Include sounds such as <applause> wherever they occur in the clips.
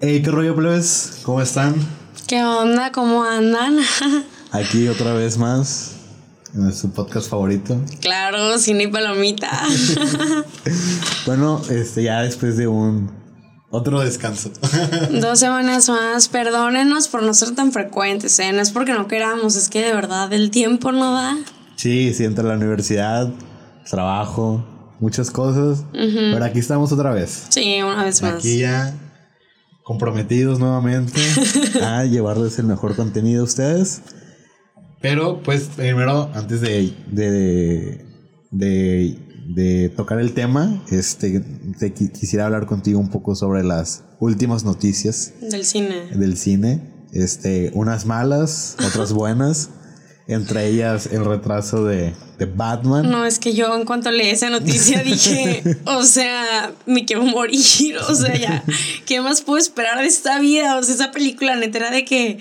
Hey, qué rollo, plebes, ¿cómo están? ¿Qué onda? ¿Cómo andan? <laughs> Aquí otra vez más en su podcast favorito. claro, cine y palomita. <laughs> Bueno, este ya después de un otro descanso. <laughs> Dos semanas más. Perdónenos por no ser tan frecuentes, ¿eh? No es porque no queramos, es que de verdad el tiempo no da. Sí, sí, entre la universidad, trabajo, muchas cosas. Pero aquí estamos otra vez. Sí, una vez más. Aquí ya comprometidos nuevamente <laughs> a llevarles el mejor contenido a ustedes. Pero pues primero, antes de, de, de, de tocar el tema, este, te qui- quisiera hablar contigo un poco sobre las últimas noticias Del cine. del cine. Este, unas malas, otras <laughs> buenas. Entre ellas el retraso de, de Batman. No, es que yo en cuanto leí esa noticia <laughs> dije, o sea, me quiero morir, o sea, ya, ¿qué más puedo esperar de esta vida? O sea, esa película neta era de que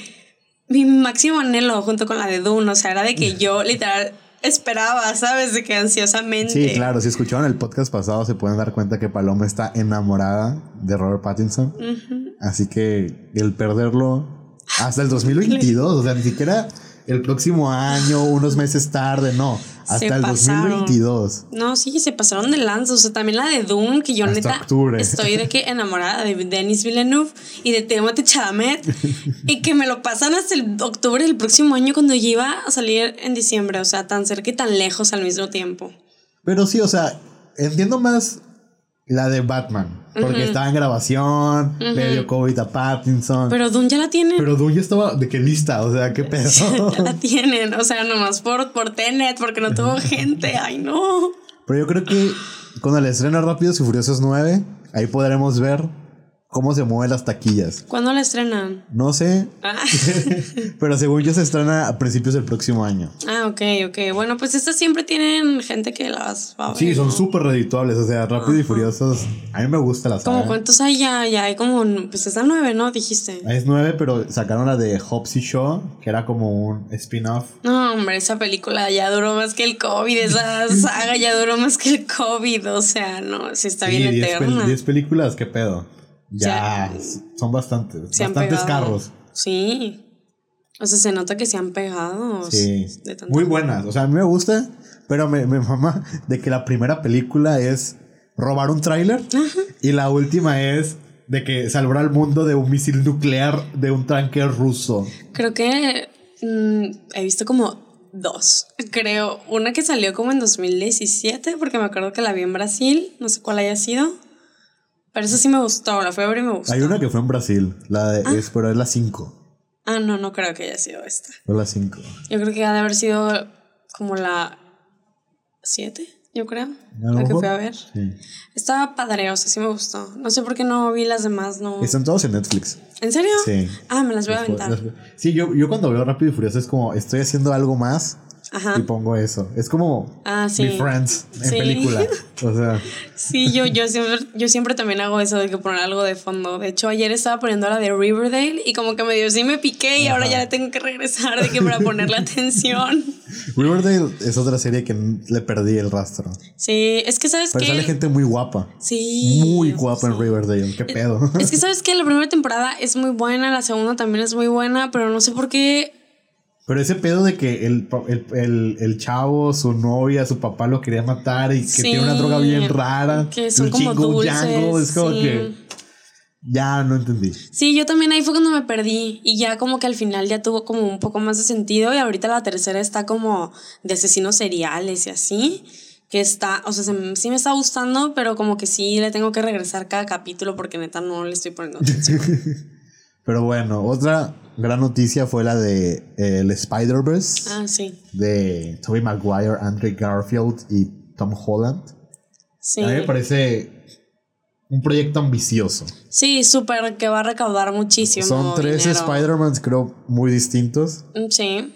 mi máximo anhelo junto con la de Dune, o sea, era de que yo literal esperaba, ¿sabes? De que ansiosamente. Sí, claro, si escucharon el podcast pasado se pueden dar cuenta que Paloma está enamorada de Robert Pattinson. Así que el perderlo hasta el 2022, o sea, ni siquiera el próximo año, unos meses tarde, no, hasta Se el pasaron. 2022. No, sí, se pasaron de lanza. O sea, también la de Dune, que yo Hasta neta octubre. estoy de que enamorada de Denis Villeneuve y de Timothée Chalamet. y que me lo pasan hasta el octubre del próximo año cuando ya iba a salir en diciembre. O sea, tan cerca y tan lejos al mismo tiempo. Pero sí, o sea, entiendo más la de Batman, porque estaba en grabación, le dio COVID a Pattinson. Pero, Pero Dune ya la tienen. Dune ya estaba de qué lista, o sea, qué pedo. ya la <laughs> tienen. O sea, nomás por, por Tenet, porque no tuvo gente. Ay, no. Pero yo creo que con el estreno Rápidos y Furiosos 9, ahí podremos ver cómo se mueven las taquillas. ¿Cuándo la estrenan? No sé, Ah. <laughs> pero según yo se estrena a principios del próximo año. ah, ok, ok. Bueno, pues estas siempre tienen gente que las va a ver. Sí, son ¿no? súper redituables, o sea, Rápidos y Furiosos. A mí me gusta la ¿Como cuántos hay ya? Ya hay como, pues está nueve, ¿no? Dijiste. Es nueve, pero sacaron la de Hobbs y Shaw, que era como un spin-off. No, hombre, esa película ya duró más que el COVID, esa <laughs> saga ya duró más que el COVID, o sea, no, sí está Sí, bien 10 pel- eterna. 10 películas, qué pedo. Ya, son bastantes, Se bastantes carros. Sí. O sea, se nota que se han pegado. Sí, de muy buenas. O sea, a mí me gusta, pero me, me mama de que la primera película es robar un tráiler y la última es de que salvar al mundo de un misil nuclear de un tanque ruso. Creo que mm, he visto como dos, creo. Una que salió como en 2017, porque me acuerdo que la vi en Brasil, no sé cuál haya sido. Pero esa sí me gustó, la fui a ver y me gustó. Hay una que fue en Brasil, la de, es, pero es la 5. Ah, no, no creo que haya sido esta. Es la 5. Yo creo que ha de haber sido como la 7, yo creo. La que fui a ver. Sí. Estaba padre, o sea, sí me gustó. No sé por qué no vi las demás, no. Están todos en Netflix. ¿En serio? Sí. Ah, me las voy a aventar. Sí, yo, yo cuando veo Rápido y Furioso es como, estoy haciendo algo más Ajá. y pongo eso. Es como Ah, sí. mi Friends en Sí. película. O sea, <laughs> Sí, yo, yo, siempre, yo siempre también hago eso de que poner algo de fondo. De hecho, ayer estaba poniendo la de Riverdale y como que medio sí me piqué y ahora ya le tengo que regresar de que para ponerle <laughs> atención. Riverdale es otra serie que le perdí el rastro. Sí, es que sabes Pero que... sale gente muy guapa. Sí. Muy guapa en Riverdale. ¿Qué pedo? Es que sabes que la primera temporada es muy buena, la segunda también es muy buena, pero no sé por qué Pero ese pedo de que el, el, el, el chavo, su novia, su papá lo quería matar y que Sí, tiene una droga bien rara. que son un como dulces, yango, Es como sí. que ya no entendí. Sí, yo también ahí fue cuando me perdí y ya como que al final ya tuvo como un poco más de sentido y ahorita la tercera está como de asesinos seriales y así, que está, o sea, se sí me está gustando, pero como que sí le tengo que regresar cada capítulo porque neta no le estoy poniendo atención. <laughs> Pero bueno, otra gran noticia fue la de eh, el Spider-Verse ah, sí, de Tobey Maguire, Andrew Garfield y Tom Holland. sí. A mí me parece un proyecto ambicioso. Sí, súper, que va a recaudar muchísimo. Son tres. Spider-Mans, creo, muy distintos. Mm, Sí.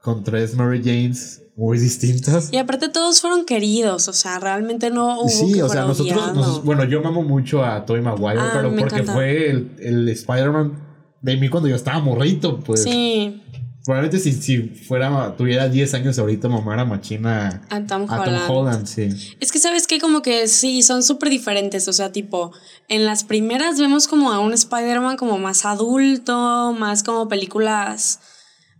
Con tres Mary Janes muy distintas. Y aparte todos fueron queridos, o sea, realmente no hubo Sí, que o sea, nosotros, nos- bueno, yo mamo mucho a Tobey Maguire, Ah, pero porque encanta. fue el, el Spider-Man de mí cuando yo estaba morrito, pues. Sí, Probablemente si, si fuera, tuviera 10 años ahorita, mamá era machina A Tom a Holland. Tom Holland, sí. Es que sabes que como que sí, son súper diferentes. O sea, tipo, en las primeras vemos como a un Spider-Man como más adulto, más como películas.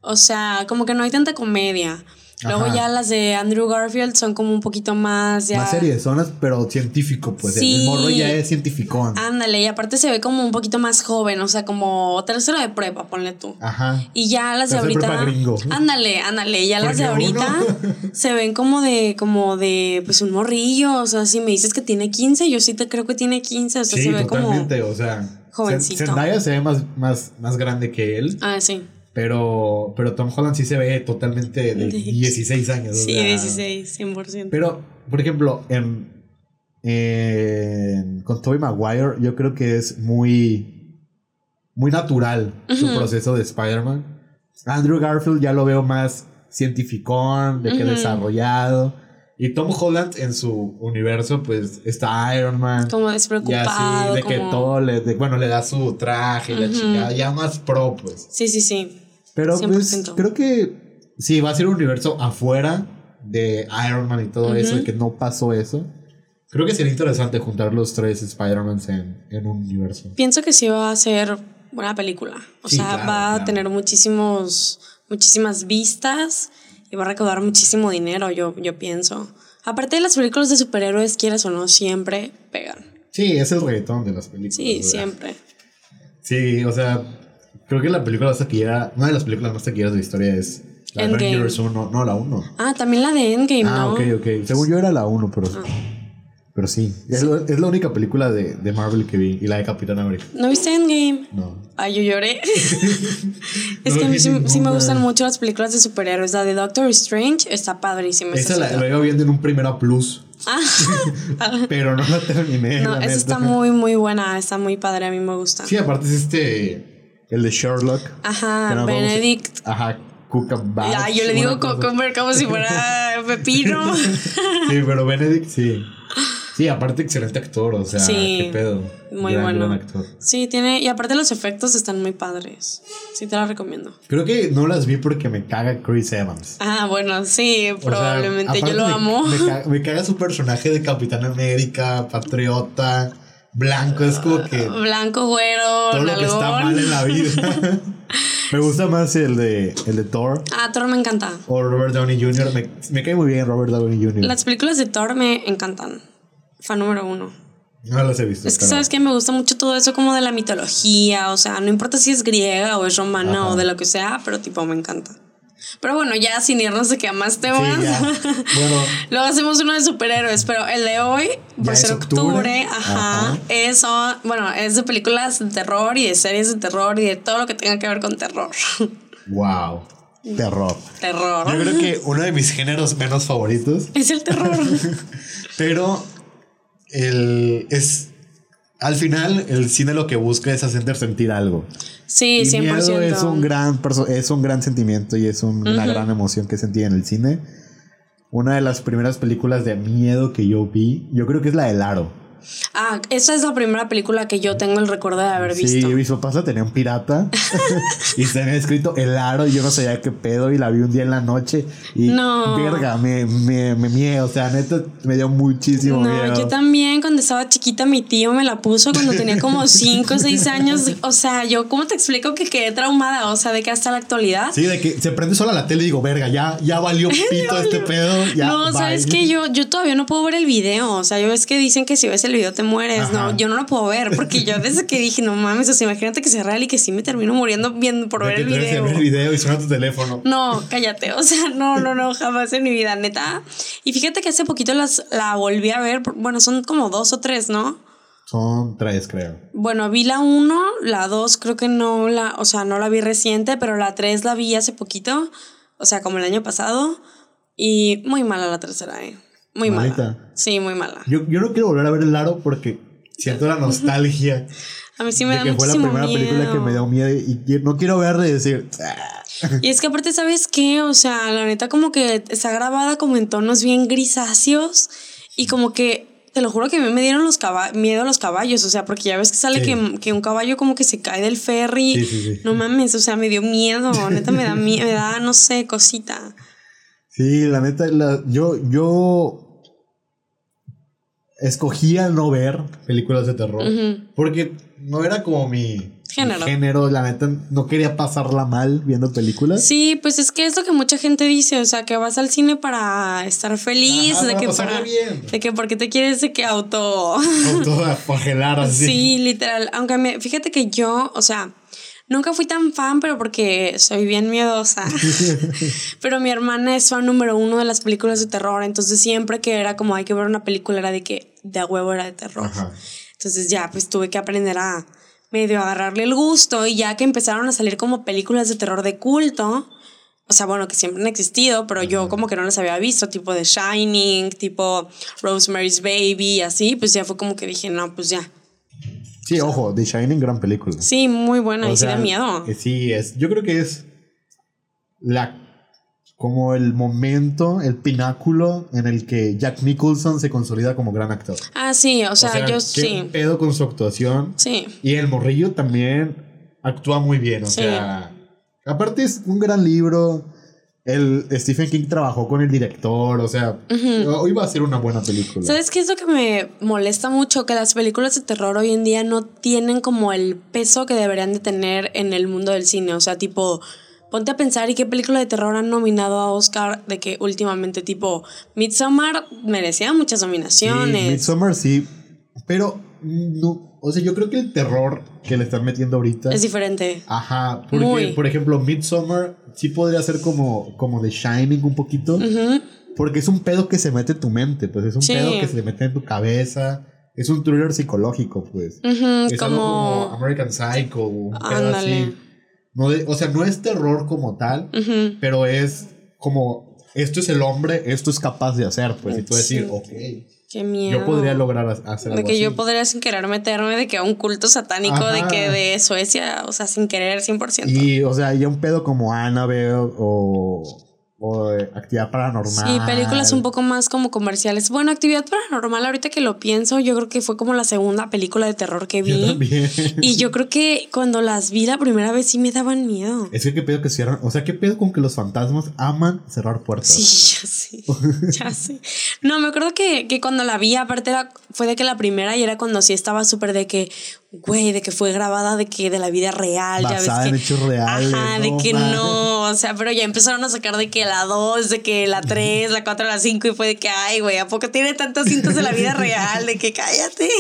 O sea, como que no hay tanta comedia. Luego Ajá. ya las de Andrew Garfield son como un poquito más ya. Más series, zonas, pero científico, pues. El- Sí. El morro ya es científico. Ándale, y aparte se ve como un poquito más joven, o sea, como tercero de prepa, ponle tú. Ajá. Y ya las de ahorita. gringo. Ándale, ándale. Ya las de ahorita uno- <laughs> se ven como de, como de, pues un morrillo. O sea, si me dices que tiene 15, yo sí te creo que tiene 15. O sea, Sí, se ve como. totalmente, o sea. jovencito. Zendaya se ve más, más, más grande que él, Ah, sí. Pero, pero Tom Holland sí se ve totalmente de <laughs> De- 16 años. o Sí, sea, 16, 100%. Pero, por ejemplo, en, en- con Tobey Maguire, yo creo que es muy, muy natural su Ujú. proceso de Spider-Man. Andrew Garfield ya lo veo más cientificón, de que Ujú. desarrollado. Y Tom Holland en su universo, pues está Iron Man. como Y despreocupado. así, de que como- todo le, de- bueno, le da su traje y la Ujú. chingada, ya más pro, pues. Sí, sí, sí. Pero pues 100%. creo que sí, va a ser un universo afuera de Iron Man y todo eso, y que no pasó eso. Creo que sería interesante juntar los tres Spider-Mans en, en un universo. Pienso que sí va a ser buena película. O Sí, sea, claro, va a claro. tener muchísimos, muchísimas vistas y va a recaudar muchísimo dinero, yo, yo pienso. Aparte de las películas de superhéroes, quieras o no, siempre pegan. Sí, es el reggaetón de las películas. Sí, sea. siempre. Sí, o sea, creo que la película más taquillera, una de las películas más taquilleras de la historia es la Endgame. Avengers 1, no, la 1. Ah, también la de Endgame, Ah, ¿no? ok, ok. Según yo era la 1, pero. Ah. Pero sí, es, lo- es la única película de, de Marvel que vi y la de Capitán América. ¿No viste Endgame? No. Ay, yo lloré. <laughs> es No que a mí sí, sí me gustan mucho las películas de superhéroes. La de Doctor Strange está padrísima. Esa la, la iba viendo en un Primera Plus, <laughs> Ah, pero no la terminé. no, la esa neta. está muy, muy buena. Está muy padre. A mí me gusta. Sí, aparte es este. El de Sherlock. Ajá, vamos Benedict. Ajá, Cumberbatch. Ay, yo le digo Cucumber como si fuera pepino. <laughs> Sí, pero Benedict sí. Sí, aparte excelente actor, o sea, Sí, qué pedo. muy Gran, bueno. gran actor. Sí, tiene. Y aparte los efectos están muy padres. Sí, te la recomiendo. Creo que no las vi porque me caga Chris Evans. Ah, bueno, sí, O sea, probablemente. Yo lo me- amo. Me, caga, <laughs> me caga su personaje de Capitán América, patriota, blanco. Es como que Blanco, güero, todo lo que está mal en la vida. <laughs> me gusta más el de, el de Thor Ah, Thor me encanta. o Robert Downey Jr. Me, me cae muy bien Robert Downey Jr. Las películas de Thor me encantan. Fan número uno. No las he visto. Es que pero- sabes que me gusta mucho todo eso como de la mitología, o sea, no importa si es griega o es romana Ajá. o de lo que sea, pero tipo me encanta. Pero bueno, ya sin irnos de que a más temas. ya. <laughs> Bueno, Luego hacemos uno de superhéroes, pero el de hoy, por ser es octubre. octubre, ajá, Ajá. eso, bueno, es de películas de terror y de series de terror y de todo lo que tenga que ver con terror. <laughs> wow. Terror. terror. Yo creo que uno de mis géneros menos favoritos, Es el terror. <laughs> pero el, es. Al final, el cine lo que busca es hacerte sentir algo. Sí, Y 100%. miedo es un gran es un gran sentimiento y es un- una gran emoción que sentí en el cine. Una de las primeras películas de miedo que yo vi, yo creo que es la del Aro. Ah, esa es la primera película que yo tengo el recuerdo de haber Sí, visto. mis papás la tenían pirata <laughs> y se había escrito el aro y yo no sabía qué pedo y la vi un día en la noche y No. verga, me, me, me mié, o sea, neta me dio muchísimo No, miedo. yo también cuando estaba chiquita mi tío me la puso cuando tenía como 5 o 6 años. O sea, yo cómo te explico que quedé traumada, o sea, de que hasta la actualidad. Sí, de que se prende sola la tele y digo, verga, ya, ya valió <laughs> pito este pedo. Ya, no, bye". sabes que yo, yo todavía no puedo ver el video. O sea, yo es que dicen que si ves el video te mueres. Ajá. No, yo no lo puedo ver porque yo desde <laughs> que dije, no mames, o sea, imagínate que sea real y que sí me termino muriendo viendo por De ver que el video. en el video y suena tu teléfono. No, cállate. O sea, no, no, no, jamás en mi vida, neta. Y fíjate que hace poquito las, la volví a ver. Bueno, son como dos o tres, ¿no? Son tres, creo. Bueno, vi la 1, la 2 creo que no la, o sea, no la vi reciente, pero la 3 la vi hace poquito, o sea, como el año pasado, y muy mala la tercera, eh. Muy mala. Sí, muy mala. Yo, yo no quiero volver a ver el aro porque siento la nostalgia <laughs> A mí sí me de da que fue la primera película que miedo. me dio miedo y no quiero verla y decir, "Ah". Y es que aparte, ¿sabes qué? O sea, la neta como que está grabada como en tonos bien grisáceos y como que te lo juro que a mí me dieron los miedo a los caballos, o sea, porque ya ves que sale que, un caballo como que se cae del ferry. Sí, sí, no mames, o sea, me dio miedo, neta me da miedo, me da, no sé, cosita. Sí, la neta, yo, yo escogía no ver películas de terror porque no era como mi género. género. La neta, no quería pasarla mal viendo películas. Sí, pues es que es lo que mucha gente dice, o sea, que vas al cine para estar feliz, de que para, bien. de que porque te quieres de que auto auto así. Sí, literal, aunque me, fíjate que yo, o sea, Nunca fui tan fan, pero porque soy bien miedosa. <laughs> <laughs> pero mi hermana es fan número uno de las películas de terror. Entonces siempre que era como hay que ver una película era de que de a huevo era de terror. Entonces ya pues tuve que aprender a medio agarrarle el gusto y ya que empezaron a salir como películas de terror de culto, o sea, bueno, que siempre han existido, pero yo como que no las había visto, tipo de Shining, tipo Rosemary's Baby, así, pues ya fue como que dije, no, pues ya. Sí, ojo, The Shining, gran película. Sí, muy buena y sí da miedo. Sí, es, yo creo que es la como el momento, el pináculo en el que Jack Nicholson se consolida como gran actor. Ah, sí, o sea, yo sí. pedo con su actuación. Sí. Y el morrillo también actúa muy bien, o sea, aparte es un gran libro. El Stephen King trabajó con el director, o sea, hoy va a ser una buena película. ¿Sabes qué es lo que me molesta mucho? Que las películas de terror hoy en día no tienen como el peso que deberían de tener en el mundo del cine, o sea, tipo ponte a pensar y qué película de terror han nominado a Oscar de que últimamente tipo Midsommar merecía muchas nominaciones. Sí, Midsommar sí, pero no, o sea, yo creo que el terror que le están metiendo ahorita es diferente. Ajá, porque por ejemplo Midsommar sí podría ser como como The Shining un poquito, porque es un pedo que se mete en tu mente, pues es un pedo que se mete en tu cabeza. Es un thriller psicológico, pues. es como... como American Psycho, un pedo así no o sea, no es terror como tal, pero es como, esto es el hombre, esto es capaz de hacer, pues, y tú decir, ok. Qué miedo. Yo podría lograr hacer De que yo podría sin querer meterme de que a un culto satánico de que de Suecia, o sea, sin querer 100%. Y, o sea, ya un pedo como Annabelle o o actividad paranormal. Sí, películas un poco más como comerciales. Bueno, actividad paranormal, ahorita que lo pienso, yo creo que fue como la segunda película de terror que vi. Yo también. Y yo creo que cuando las vi la primera vez sí me daban miedo. Es que qué pedo que cierran. O sea, qué pedo con que los fantasmas aman cerrar puertas. Sí, ya sé. ya sé. No, me acuerdo que, que cuando la vi, aparte era, fue de que la primera y era cuando sí estaba súper de que güey, de que fue grabada de que de la vida real, ya ves que, en hechos reales. Ajá, de que no, o sea, pero ya empezaron a sacar de que la 2, de que la 3, la 4, la 5 y fue de que, ay, güey, ¿a poco tiene tantos cintos de la vida real? De que cállate. <laughs>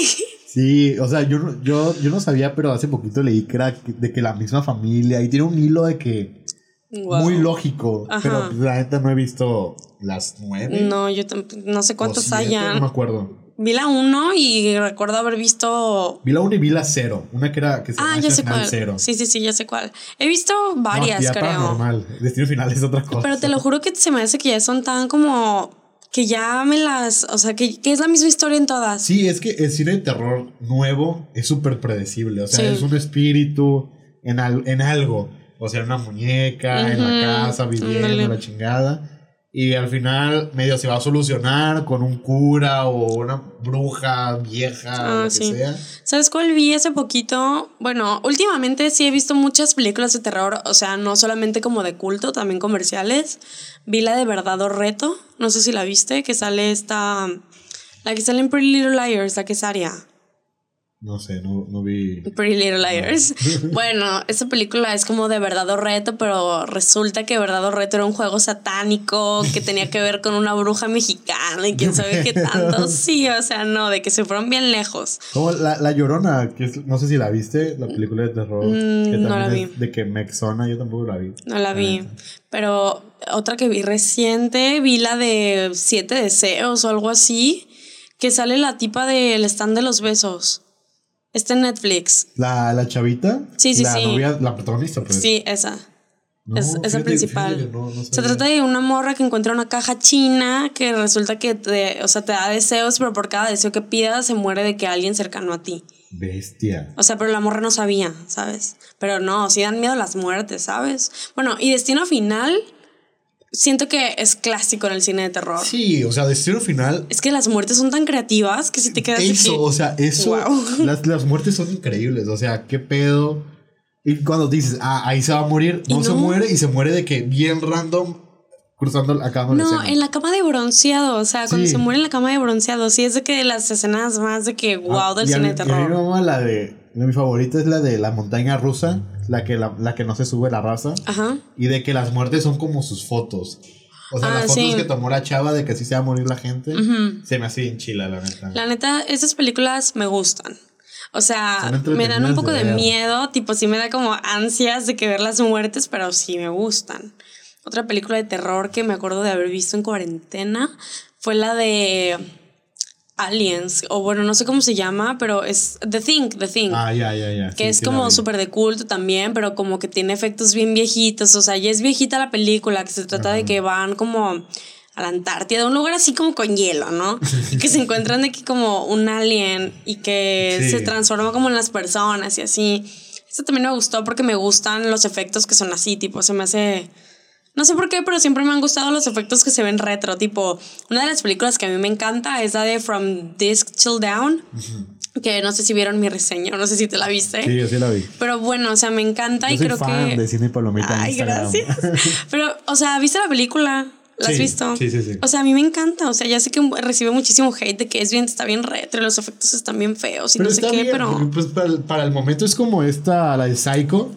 Sí, o sea, yo, yo, yo no sabía, pero hace poquito leí que era de que la misma familia y tiene un hilo de que muy lógico, pero la neta no he visto las nueve. No, yo no sé cuántos hayan. No me acuerdo. Vi la 1 y recuerdo haber visto. Vi la 1 y vi la 0. Una que era que se Ah, ya sé cuál. Cero. Sí, sí, sí, ya sé cuál. He visto varias, no, creo. normal. Destino final es otra cosa. Pero te lo juro que se me hace que ya son tan como. Que ya me las. O sea, que, que es la misma historia en todas. Sí, es que el cine de terror nuevo es súper predecible. O sea, es un espíritu en, en algo. O sea, una muñeca, en la casa, viviendo, la chingada. Y al final medio se va a solucionar con un cura o una bruja vieja o ah, lo que sea. ¿Sabes cuál vi hace poquito? Bueno, últimamente sí he visto muchas películas de terror, o sea, no solamente como de culto, también comerciales. Vi la de Verdad o Reto, no sé si la viste, que sale esta... La que sale en Pretty Little Liars, la que es Aria. No sé, no, no vi. Pretty Little Liars. <laughs> bueno, esa película es como de verdad o reto, pero resulta que verdad o reto era un juego satánico que tenía que ver con una bruja mexicana y quién sabe qué tanto. <laughs> Sí, o sea, no, de que se fueron bien lejos. Como la, la Llorona, que no sé si la viste, la película de terror. Mm, no la vi. de que Mexona, yo tampoco la vi. No la vi. Pero otra que vi reciente, vi la de Siete Deseos o algo así, que sale la tipa del stand de los besos. Está en Netflix. ¿La, la chavita? Sí, sí, la sí. Novia, la protagonista, pues. Sí, esa. es, esa principal. se trata de una morra que encuentra una caja china que resulta que te, o sea, te da deseos, pero por cada deseo que pidas se muere de que alguien cercano a ti. Bestia. O sea, pero la morra no sabía, ¿sabes? Pero no, sí dan miedo las muertes, ¿sabes? Bueno, y Destino Final siento que es clásico en el cine de terror. Sí, o sea, Destino Final. Es que las muertes son tan creativas que si te quedas Eso, o sea, eso. Wow. <laughs> Las, las muertes son increíbles. O sea, qué pedo. Y cuando dices, ah, ahí se va a morir, no, se no. muere y se muere de que bien random cruzando, la No, escena. en la cama de bronceado, o sea, cuando Sí. se muere en la cama de bronceado, sí es de que las escenas más de que wow Ah, del a cine de y a terror. la de. Mi favorita es la de la montaña rusa, la que, la, la que no se sube la raza. Ajá. Y de que las muertes son como sus fotos. O sea, Ah, las fotos sí. que tomó la chava de que así se va a morir la gente. Se me hace bien chila, la neta. La neta, esas películas me gustan. O sea, me dan un poco de de miedo, tipo, sí me da como ansias de que ver las muertes, pero sí me gustan. Otra película de terror que me acuerdo de haber visto en cuarentena fue la de Aliens, o bueno, no sé cómo se llama, pero es The Thing, The Thing. Ah, ya, ya, ya. Que Sí, es sí como súper de culto también, pero como que tiene efectos bien viejitos. O sea, ya es viejita la película, que se trata de que van como a la Antártida, un lugar así como con hielo, ¿no? Y <laughs> que se encuentran que como un alien y que Sí. se transforma como en las personas y así. Eso también me gustó porque me gustan los efectos que son así, tipo, se me hace... No sé por qué, pero siempre me han gustado los efectos que se ven retro. Tipo, una de las películas que a mí me encanta es la de From Disc Till Down. Que no sé si vieron mi reseña, no sé si te la viste. Sí, yo sí la vi. Pero bueno, o sea, me encanta Yo y soy creo fan que. de cine y palomita Ay, gracias. <laughs> Pero, o sea, ¿viste la película? ¿La has Sí, visto? sí, sí, sí. O sea, a mí me encanta. O sea, ya sé que recibe muchísimo hate de que es bien, está bien retro, los efectos están bien feos y Pero no sé qué, bien, pero. pues para para el momento es como esta, la de Psycho.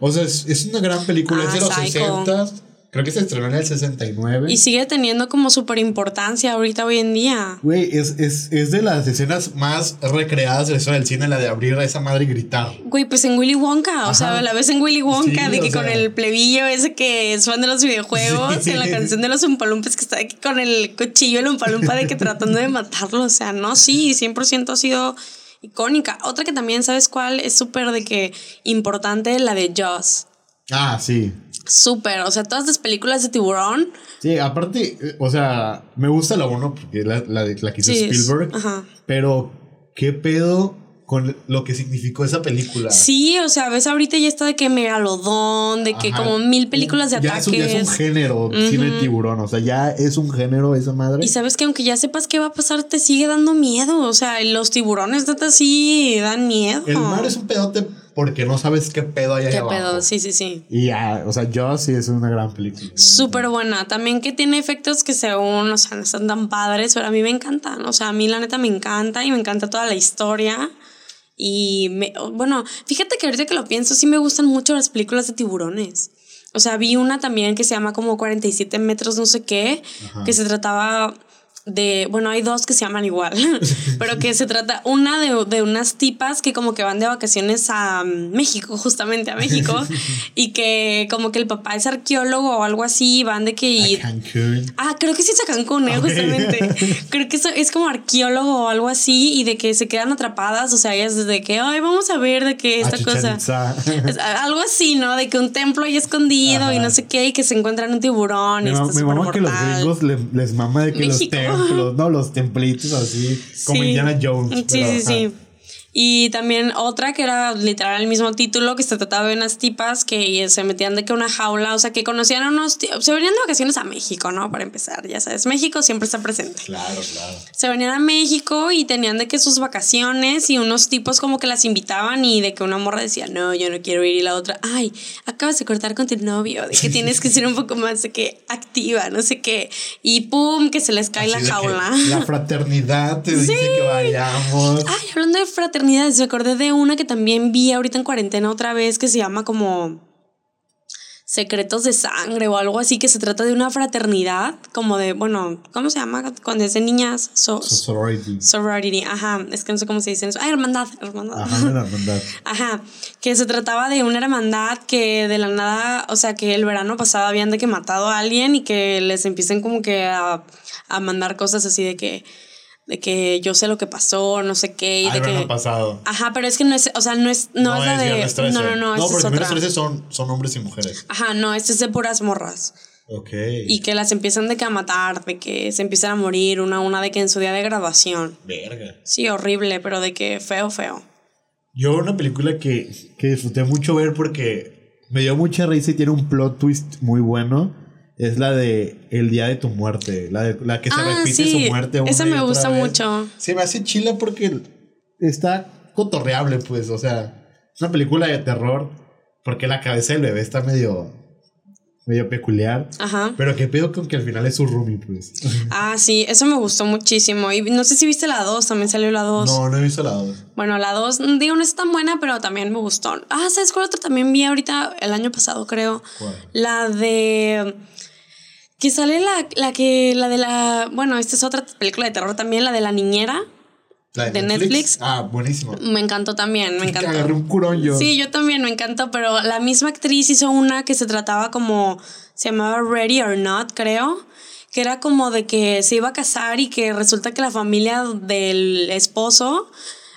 O sea, es, es una gran película, es Ah, de los Psycho. 60 Creo que se estrenó en el 69. Y sigue teniendo como súper importancia ahorita hoy en día. Güey, es, es, es de las escenas más recreadas de la historia del cine, la de abrir a esa madre y gritar. Güey, pues en Willy Wonka, o sea, la ves en Willy Wonka, Sí, de que con sea. el plebillo ese que es fan de los videojuegos, Sí. en la canción de los umpalumpes que está aquí con el cuchillo, el umpalumpa de que tratando de matarlo, o sea, no, sí, 100% ha sido icónica. Otra que también, ¿sabes cuál? Es súper de que importante, la de Jaws. Ah, sí. Súper, o sea, todas las películas de tiburón. Sí, aparte, o sea, me gusta la uno porque la, la, la que hizo Sí, es- Spielberg. ajá. Pero, ¿qué pedo con lo que significó esa película? Sí, o sea, ves ahorita ya está de que megalodón, de que Ajá. como mil películas de ya es, un- ya es un género, cine de tiburón. O sea, ya es un género esa madre. Y sabes que aunque ya sepas qué va a pasar, te sigue dando miedo. O sea, los tiburones neta sí dan miedo. El mar es un pedote porque no sabes qué pedo hay ahí ¿Qué abajo. pedo? Sí, sí, sí. Y ya, o sea, yo sí es una gran película. Súper buena. También que tiene efectos que según, o sea, no están tan padres, pero a mí me encantan. O sea, a mí la neta me encanta y me encanta toda la historia. Y me, bueno, fíjate que ahorita que lo pienso, sí me gustan mucho las películas de tiburones. O sea, vi una también que se llama como 47 metros, no sé qué, que se trataba de, bueno, hay dos que se llaman igual, <laughs> pero que se trata una de, de unas tipas que como que van de vacaciones a mm, México, justamente a México, <laughs> y que como que el papá es arqueólogo o algo así, van de que... A Cancún. Ah, creo que sí es a Cancún, ¿eh? Ok. justamente. <laughs> creo que eso es como arqueólogo o algo así y de que se quedan atrapadas, o sea, ellas desde que, ay, vamos a ver de que esta cosa... Es algo así, ¿no? De que un templo ahí escondido y Ajá. no sé qué, y que se encuentran un tiburón y Mi, está mam- mi súper mamá que los mortal. gringos le- les mama de que México. los no, los templitos así, como Sí. Indiana Jones. Sí, pero, sí, ajá. sí. Y también otra que era literal el mismo título, que se trataba de unas tipas que se metían de que una jaula, o sea, que conocían a unos... Se venían de vacaciones a México, ¿no? Para empezar, ya sabes, México siempre está presente. Claro, claro. Se venían a México y tenían de que sus vacaciones y unos tipos como que las invitaban y de que una morra decía, no, yo no quiero ir y la otra, ay, acabas de cortar con tu novio, de que tienes que ser un poco más de que activa, no sé qué. Y pum, que se les cae Así la jaula. La fraternidad te dice que vayamos. Ay, hablando de fraternidades, me acordé de una que también vi ahorita en cuarentena otra vez que se llama como Secretos de Sangre o algo así, que se trata de una fraternidad, como de, bueno, ¿cómo se llama? Cuando es de niñas, so- So- sorority. sorority, ajá, es que no sé cómo se dice eso. Ah, hermandad, hermandad. Ajá, hermandad. <laughs> Ajá, que se trataba de una hermandad que de la nada, o sea, que el verano pasado habían de que matado a alguien y que les empiecen como que a, a mandar cosas así de que, de que yo sé lo que pasó, no sé qué, y Ah, de que... pasado. Ajá, pero es que no es, o sea, no es, no, es la de... Viernes 13. No, no, no, No, porque otra. 13 son, son hombres y mujeres. Ajá, no, este es de puras morras. Ok. Y que las empiezan de que a matar, de que se empiezan a morir, una a una de que en su día de graduación. Verga. Sí, horrible, pero de que feo, feo. Yo una película que, que disfruté mucho ver porque me dio mucha risa y tiene un plot twist muy bueno. Es la de El día de tu muerte, la, de, la que se Ah, repite sí, su muerte. una esa y me otra gusta vez. mucho. Se me hace chila porque está cotorreable, pues, o sea, es una película de terror porque la cabeza del bebé está medio, medio peculiar. Ajá. Pero qué pedo con que al final es su roomie, pues. Ah, sí, eso me gustó muchísimo. Y no sé si viste la 2, también salió la 2. No, no he visto la dos. Bueno, la 2, digo, no es tan buena, pero también me gustó. Ah, ¿sabes cuál otra también vi ahorita el año pasado, creo? ¿Cuál? La de. Que sale la, la que. La de la. Bueno, esta es otra película de terror también, la de la niñera. ¿La ¿De Netflix? Ah, buenísimo. Me encantó también, me encantó. Agarré un curón yo. Sí, yo también me encantó, pero la misma actriz hizo una que se trataba como, se llamaba Ready or Not, creo, que era como de que se iba a casar y que resulta que la familia del esposo,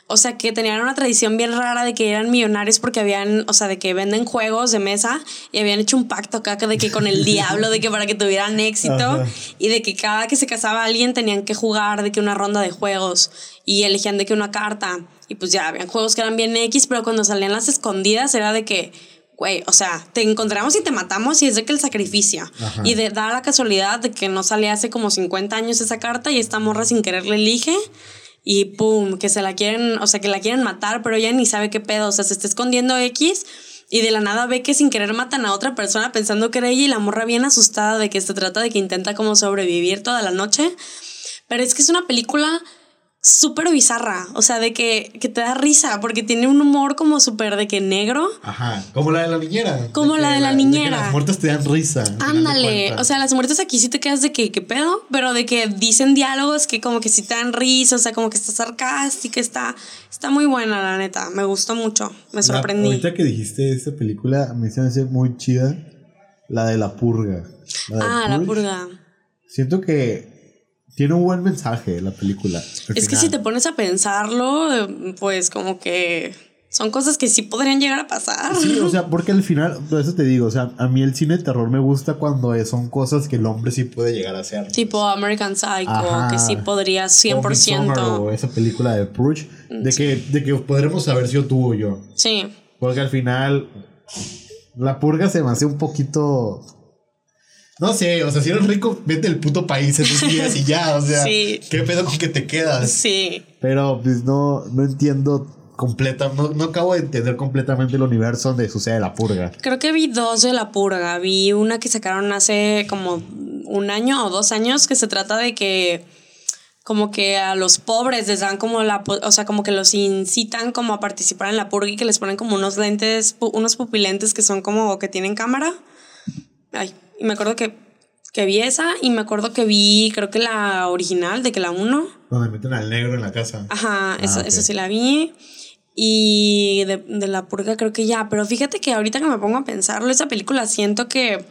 o sea, que tenían una tradición bien rara de que eran millonarios porque habían, o sea, de que venden juegos de mesa y habían hecho un pacto acá de que con el <laughs> diablo, de que para que tuvieran éxito Ajá. y de que cada que se casaba alguien tenían que jugar de que una ronda de juegos y elegían de que una carta y pues ya habían juegos que eran bien X, pero cuando salían las escondidas era de que güey, o sea, te encontramos y te matamos y es de que el sacrificio. Ajá. Y de da la casualidad de que no sale hace como 50 años esa carta y esta morra sin querer le elige y pum, que se la quieren, o sea, que la quieren matar, pero ella ni sabe qué pedo, o sea, se está escondiendo X y de la nada ve que sin querer matan a otra persona pensando que era ella y la morra bien asustada de que se trata de que intenta como sobrevivir toda la noche. Pero es que es una película súper bizarra, o sea, de que, que te da risa, porque tiene un humor como súper de que negro. Ajá, como la de la niñera. Como la de la niñera. las muertas te dan risa. Ándale, o sea, las muertes aquí sí te quedas de que, ¿qué pedo? Pero de que dicen diálogos que como que sí te dan risa, o sea, como que está sarcástica, está, está muy buena, la neta, me gustó mucho, me La- sorprendí. ahorita que dijiste esta película, me hace muy chida. La de la purga. de ah, la purga. Siento que tiene un buen mensaje la película. Es que si te pones a pensarlo, pues como que son cosas que sí podrían llegar a pasar. Sí, o sea, <laughs> porque al final, por eso te digo, o sea, a mí el cine de terror me gusta cuando son cosas que el hombre sí puede llegar a hacer. Tipo American Psycho, Ajá. que sí podría O Midsommar, 100%. O esa película de Purge, de que, de que podremos haber sido tú o yo. Sí, Porque al final, la purga se me hace un poquito. No sé, o sea, si eres rico, vete del puto país en tus <laughs> días y ya, o sea, Sí. ¿qué pedo con que te quedas? sí. Pero pues no, no entiendo completa, no, no acabo de entender completamente el universo donde sucede la purga. Creo que vi dos de la purga. Vi una que sacaron hace como un año o dos años que se trata de que como que a los pobres les dan como la, o sea, como que los incitan como a participar en la purga y que les ponen como unos lentes, unos pupilentes que son como que tienen cámara. Ay, y me acuerdo que, que vi esa y me acuerdo que vi, creo que la original, de que la uno. Donde meten al negro en la casa. Ajá, esa, ok. esa sí la vi. Y de, de la purga creo que ya. Pero fíjate que ahorita que me pongo a pensarlo, esa película siento que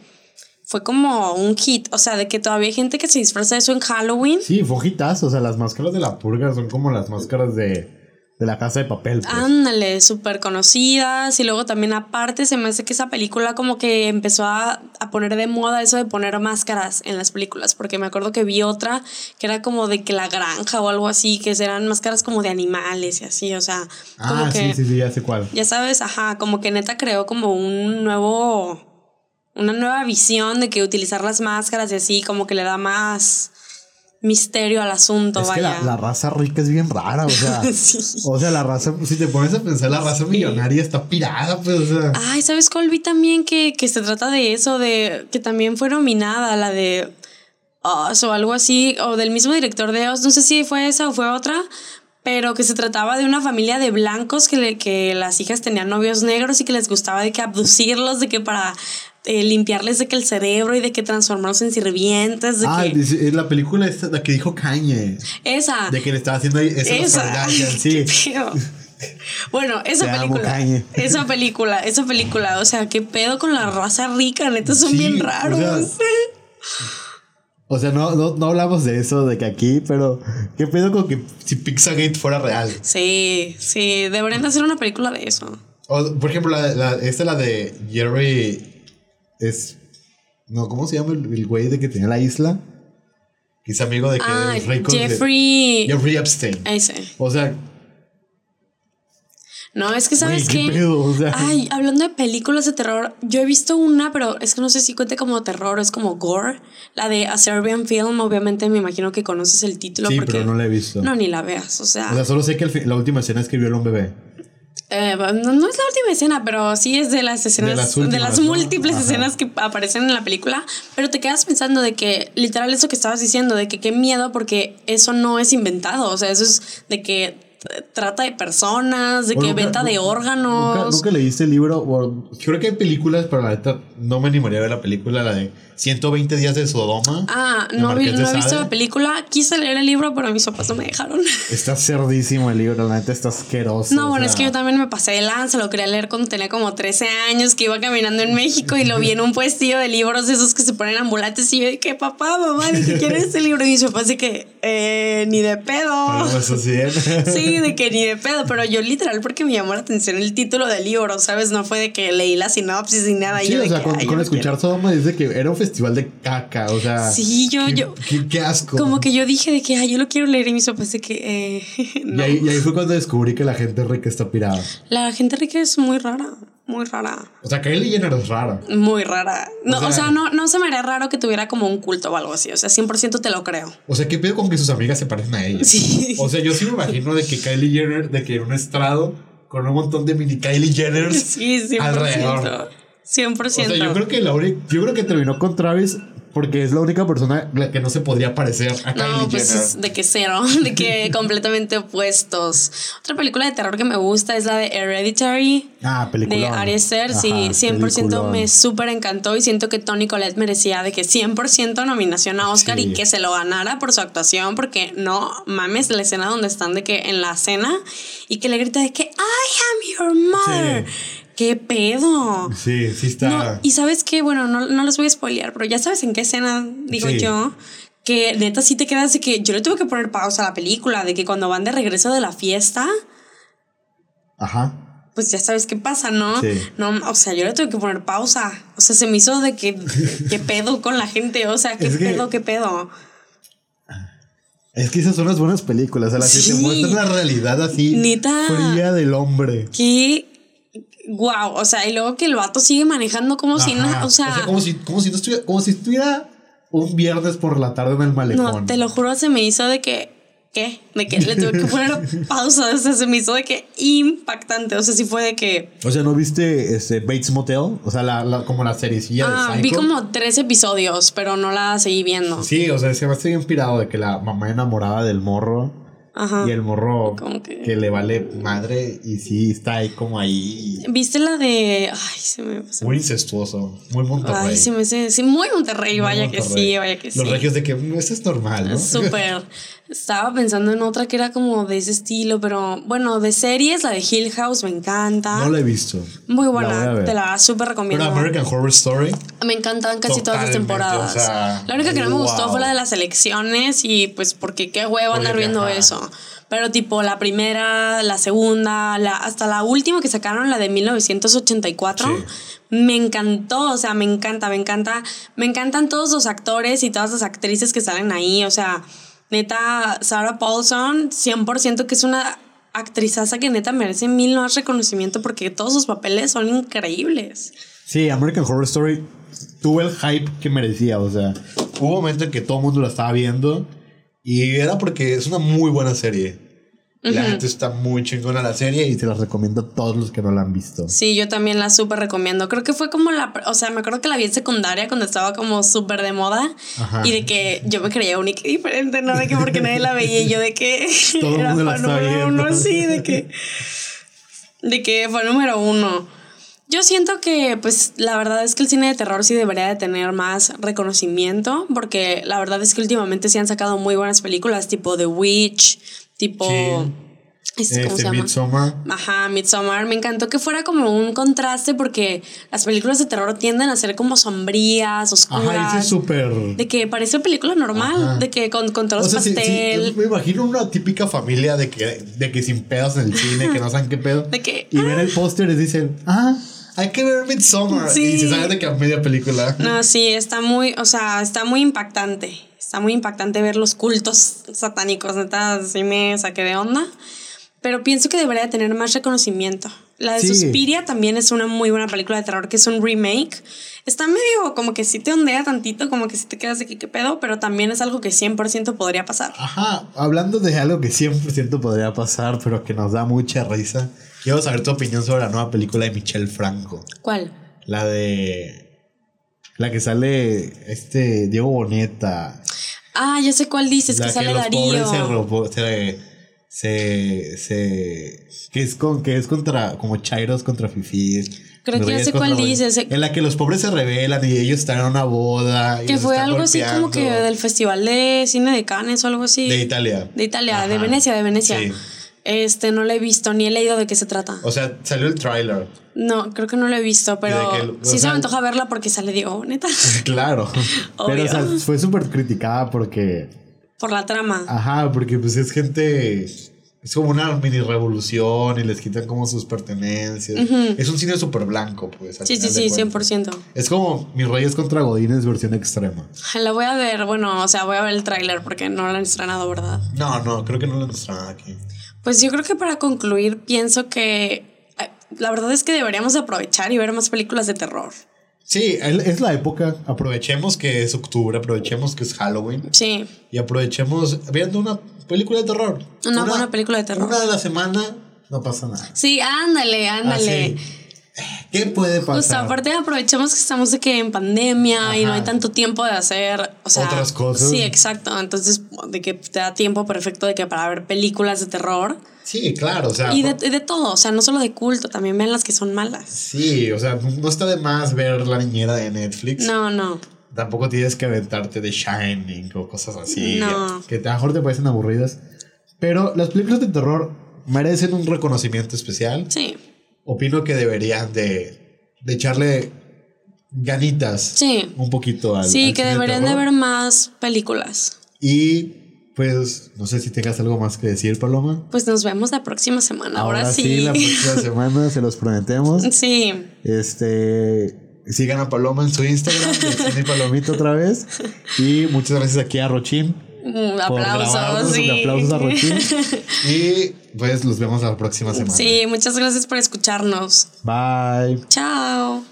fue como un hit. O sea, de que todavía hay gente que se disfraza de eso en Halloween. Sí, fue hitazo, o sea, las máscaras de la purga son como las máscaras de, de la casa de papel. pues. Ándale, súper conocidas. Y luego también aparte se me hace que esa película como que empezó a, a poner de moda eso de poner máscaras en las películas. Porque me acuerdo que vi otra que era como de que la granja o algo así, que eran máscaras como de animales y así. O sea, como ah, que... sí, sí, sí, ya sé cuál. Ya sabes, ajá, como que neta creó como un nuevo, una nueva visión de que utilizar las máscaras y así como que le da más misterio al asunto, Es que vaya. la, la raza rica es bien rara, o sea. <laughs> Sí. O sea, la raza, si te pones a pensar, la raza millonaria está pirada, pues, o sea. Ay, ¿sabes cuál vi también que, que se trata de eso? De que también fue nominada, la de Us o algo así, o del mismo director de Us, no sé si fue esa o fue otra, pero que se trataba de una familia de blancos que, le- que las hijas tenían novios negros y que les gustaba de que abducirlos, de que para eh, limpiarles de que el cerebro y de que transformarlos en sirvientes, de Ah, que... es la película esta, la que dijo Kanye. Esa. De que le estaba haciendo eso Esa. Sí. Bueno, <laughs> esa Te película. Esa película, esa película. O sea, qué pedo con la raza rica, neta, son Sí, bien o raros. sea, O sea, no, no, no hablamos de eso de que aquí, pero ¿qué pedo con que si Pizzagate fuera real? sí, sí, deberían de hacer una película de eso. O, por ejemplo, la, la- esta la de Jerry es no, ¿cómo se llama el, el güey de que tenía la isla? Que es amigo de que Ah, ricos de- Jeffrey. Jeffrey Epstein. Ese. O sea, No, es que sabes Güey, qué. ¿qué pedo? O sea. Ay, hablando de películas de terror, yo he visto una, pero es que no sé si cuente como terror, es como gore. La de A Serbian Film, obviamente me imagino que conoces el título. Sí, porque pero no la he visto. No, ni la veas, o sea. O sea, solo sé que el la última escena es que un bebé. Eh, no, no es la última escena, pero sí es de las escenas, de las múltiples escenas que aparecen en la película, pero te quedas pensando de que, literal, eso que estabas diciendo, de que qué miedo, porque eso no es inventado, o sea, eso es de que trata de personas, de que nunca- venta de órganos. ¿Nunca, nunca leíste el libro? O- creo que hay películas, pero la neta no me animaría a ver la película, la de 120 días de Sodoma. Ah, no, vi- no he visto la película. Quise leer el libro, pero mis papás no me dejaron. <laughs> Está cerdísimo el libro, la neta está asqueroso. No, bueno, sea. es que yo también me pasé de lanza, lo quería leer cuando tenía como 13 años, que iba caminando en México y lo vi en un puestillo de libros de esos que se ponen ambulantes y yo de que papá, mamá, ¿de qué quieres este libro? Y mis papás de que, eh, ni de pedo. Algo eso sí, ¿eh? <laughs> Sí, de que ni de pedo, pero yo literal porque me llamó la atención el título del libro, ¿sabes? No fue de que leí la sinopsis y nada. Sí, yo o de sea, que, con, "Ay, con escuchar quiero". Sodoma dice que era un festival de caca, o sea. Sí, yo, qué, yo. Qué, qué asco. Como que yo dije de que, ay, yo lo quiero leer y mis papás de que, eh, <laughs> Y, ahí, y ahí fue cuando descubrí que la gente rica está pirada. La gente rica es muy rara, muy rara. O sea, Kylie Jenner es rara. Muy rara. No, O o sea- no, no se me haría raro que tuviera como un culto o algo así. O sea, 100% te lo creo. O sea, ¿qué pedo con que sus amigas se parecen a ella? Sí. O sea, yo sí me imagino de que Kylie Jenner, de que en un estrado con un montón de mini Kylie Jenners Sí, 100%. alrededor. 100%. O sea, yo creo que la uni- yo creo que terminó con Travis porque es la única persona la que no se podría parecer a Kylie No, pues Jenner. de que cero, <laughs> de que <laughs> completamente opuestos. Otra película de terror que me gusta es la de Hereditary. Ah, película. De Ari Aster, sí, 100% me súper encantó y siento que Tony Collette merecía de que 100% nominación a Oscar Sí. y que se lo ganara por su actuación porque no mames la escena donde están de que en la cena y que le grita de que I am your mother. ¿Qué pedo? Sí, sí está. No, y sabes qué, bueno, no, no los voy a spoilear, pero ya sabes en qué escena digo Sí. yo. Que neta sí te quedas de que yo le tuve que poner pausa a la película, de que cuando van de regreso de la fiesta, Ajá. pues ya sabes qué pasa, ¿no? Sí. No, o sea, yo le tuve que poner pausa. O sea, se me hizo de que qué pedo con la gente, o sea, qué Es que- pedo, qué pedo. Es que esas son las buenas películas, a las que te Sí. muestran la realidad así Neta. fría del hombre. Qué wow, o sea, y luego que el vato sigue manejando como si no, o sea, como si, como si no estuviera, como si estuviera un viernes por la tarde en el malecón. No, te lo juro, se me hizo de que. ¿Qué? De que le tuve que poner <laughs> pausa. O sea, se me hizo de que impactante. O sea, sí fue de que. O sea, ¿no viste este Bates Motel? O sea, la, la- como la seriecilla Ah, de vi Psycho. como tres episodios, pero no la seguí viendo. Sí, o sea, se me estoy inspirado de que la mamá enamorada del morro Ajá. y el morro que- que... le vale madre y sí está ahí como ahí ¿Viste la de. Ay, se me. se muy incestuoso, muy Monterrey. Ay, se me hace. Sí, muy Monterrey, Muy vaya que sí, vaya que sí. Los regios de que "Mm, eso es normal, ¿no? Súper. <laughs> Estaba pensando en otra que era como de ese estilo, pero bueno, de series, la de Hill House me encanta. No la he visto. Muy La buena, ver. te la súper recomiendo. Pero American Horror Story. Me encantan casi todas las temporadas. o sea, la única que no me gustó fue la de las elecciones y pues porque qué huevo andar viendo ajá. eso. Pero tipo la primera, la segunda, la, hasta la última que sacaron, la de 1984, Sí. me encantó, o sea, me encanta, me encanta, me encantan todos los actores y todas las actrices que salen ahí, o sea, neta, Sarah Paulson, 100% que es una actrizaza que neta merece mil más reconocimiento porque todos sus papeles son increíbles. Sí, American Horror Story tuvo el hype que merecía. O sea, hubo un momento en que todo el mundo la estaba viendo y era porque es una muy buena serie. La gente está muy chingona la serie y se las recomiendo a todos los que no la han visto. Sí, yo también la súper recomiendo. Creo que fue como la, o sea, me acuerdo que la vi en secundaria cuando estaba como súper de moda Ajá. y de que yo me creía única y diferente, no de que porque nadie la veía y yo de que <laughs> Todo el era mundo la fan número uno, sí, de que <laughs> de que fue número uno. Yo siento que, pues, la verdad es que el cine de terror sí debería de tener más reconocimiento, porque la verdad es que últimamente sí han sacado muy buenas películas, tipo The Witch, tipo... este, ¿Cómo se Este, llama? Midsommar. Ajá, Midsommar. Me encantó que fuera como un contraste porque las películas de terror tienden a ser como sombrías, oscuras. Ajá, ese es súper. De que parece película normal, Ajá. de que con, con tonos O sea, sí, sí, pastel. me imagino una típica familia de que, de que sin pedos en el cine, que no saben qué pedo. De que, y ven el póster y dicen, ah, hay que ver Midsommar. Sí. Y se saben de que a media película. No, sí, está muy, o sea, está muy impactante. Está muy impactante ver los cultos satánicos, neta, sí me saqué de onda. pero pienso que debería tener más reconocimiento. La de Suspiria también es una muy buena película de terror, que es un remake. Está medio como que sí te ondea tantito, como que si te quedas de que qué pedo, pero también es algo que 100% podría pasar. Ajá, hablando de algo que 100% podría pasar, pero que nos da mucha risa, quiero saber tu opinión sobre la nueva película de Michelle Franco. ¿Cuál? La de... La que sale este Diego Boneta. Ah, ya sé cuál dices, que sale Darío. Se, se, se, que es con que es contra como Chairos contra Fifis. Creo que ya sé cuál dices. En la que los pobres se rebelan y ellos están en una boda. que fue algo así como que del Festival de Cine de Cannes o algo así. De Italia. De Italia, de Venecia, de Venecia. Sí. Este, no lo he visto, ni he leído de qué se trata. O sea, salió el tráiler. No, creo que no lo he visto, pero sí se me antoja verla porque sale Diego, neta. <laughs> Claro. pero o sea, fue súper criticada porque por la trama. Ajá, porque pues es gente. Es como una mini revolución y les quitan como sus pertenencias. Es un cine súper blanco, pues. Sí, sí, sí, 100%. Es como Mis Reyes contra Godines versión extrema. La voy a ver, bueno, o sea, voy a ver el tráiler porque no lo han estrenado, ¿verdad? No, no, creo que no lo han estrenado aquí. Pues yo creo que para concluir, pienso que eh, la verdad es que deberíamos aprovechar y ver más películas de terror. Sí, es la época. Aprovechemos que es octubre, aprovechemos que es Halloween. Sí. Y aprovechemos viendo una película de terror. Una, buena película de terror. Una de la semana, no pasa nada. Sí, ándale, ándale. Ah, ¿Qué puede pasar? Pues aparte aprovechemos que estamos de que en pandemia y no hay tanto tiempo de hacer otras cosas. Sí, exacto. Entonces, de que te da tiempo perfecto de que para ver películas de terror. Sí, claro, o sea. Y de, de, todo, o sea, no solo de culto, también ven las que son malas. Sí, o sea, no está de más ver la niñera de Netflix. No, no. Tampoco tienes que aventarte de Shining o cosas así. No. Que a lo mejor te parecen aburridas. Pero las películas de terror merecen un reconocimiento especial. Sí. Opino que deberían de, de echarle ganitas. Sí. Un poquito al. Sí, que deberían de ver más películas. Y pues no sé si tengas algo más que decir, Paloma. Pues nos vemos la próxima semana. Ahora, sí. sí. la próxima <laughs> semana se los prometemos. Sí. Este. Sigan a Paloma en su Instagram, <laughs> Palomito otra vez. Y muchas gracias aquí a Rochín. Un aplausos, sí. aplausos a Rochín. <laughs> y pues los vemos la próxima semana. Sí, muchas gracias por escucharnos. Bye. Chao.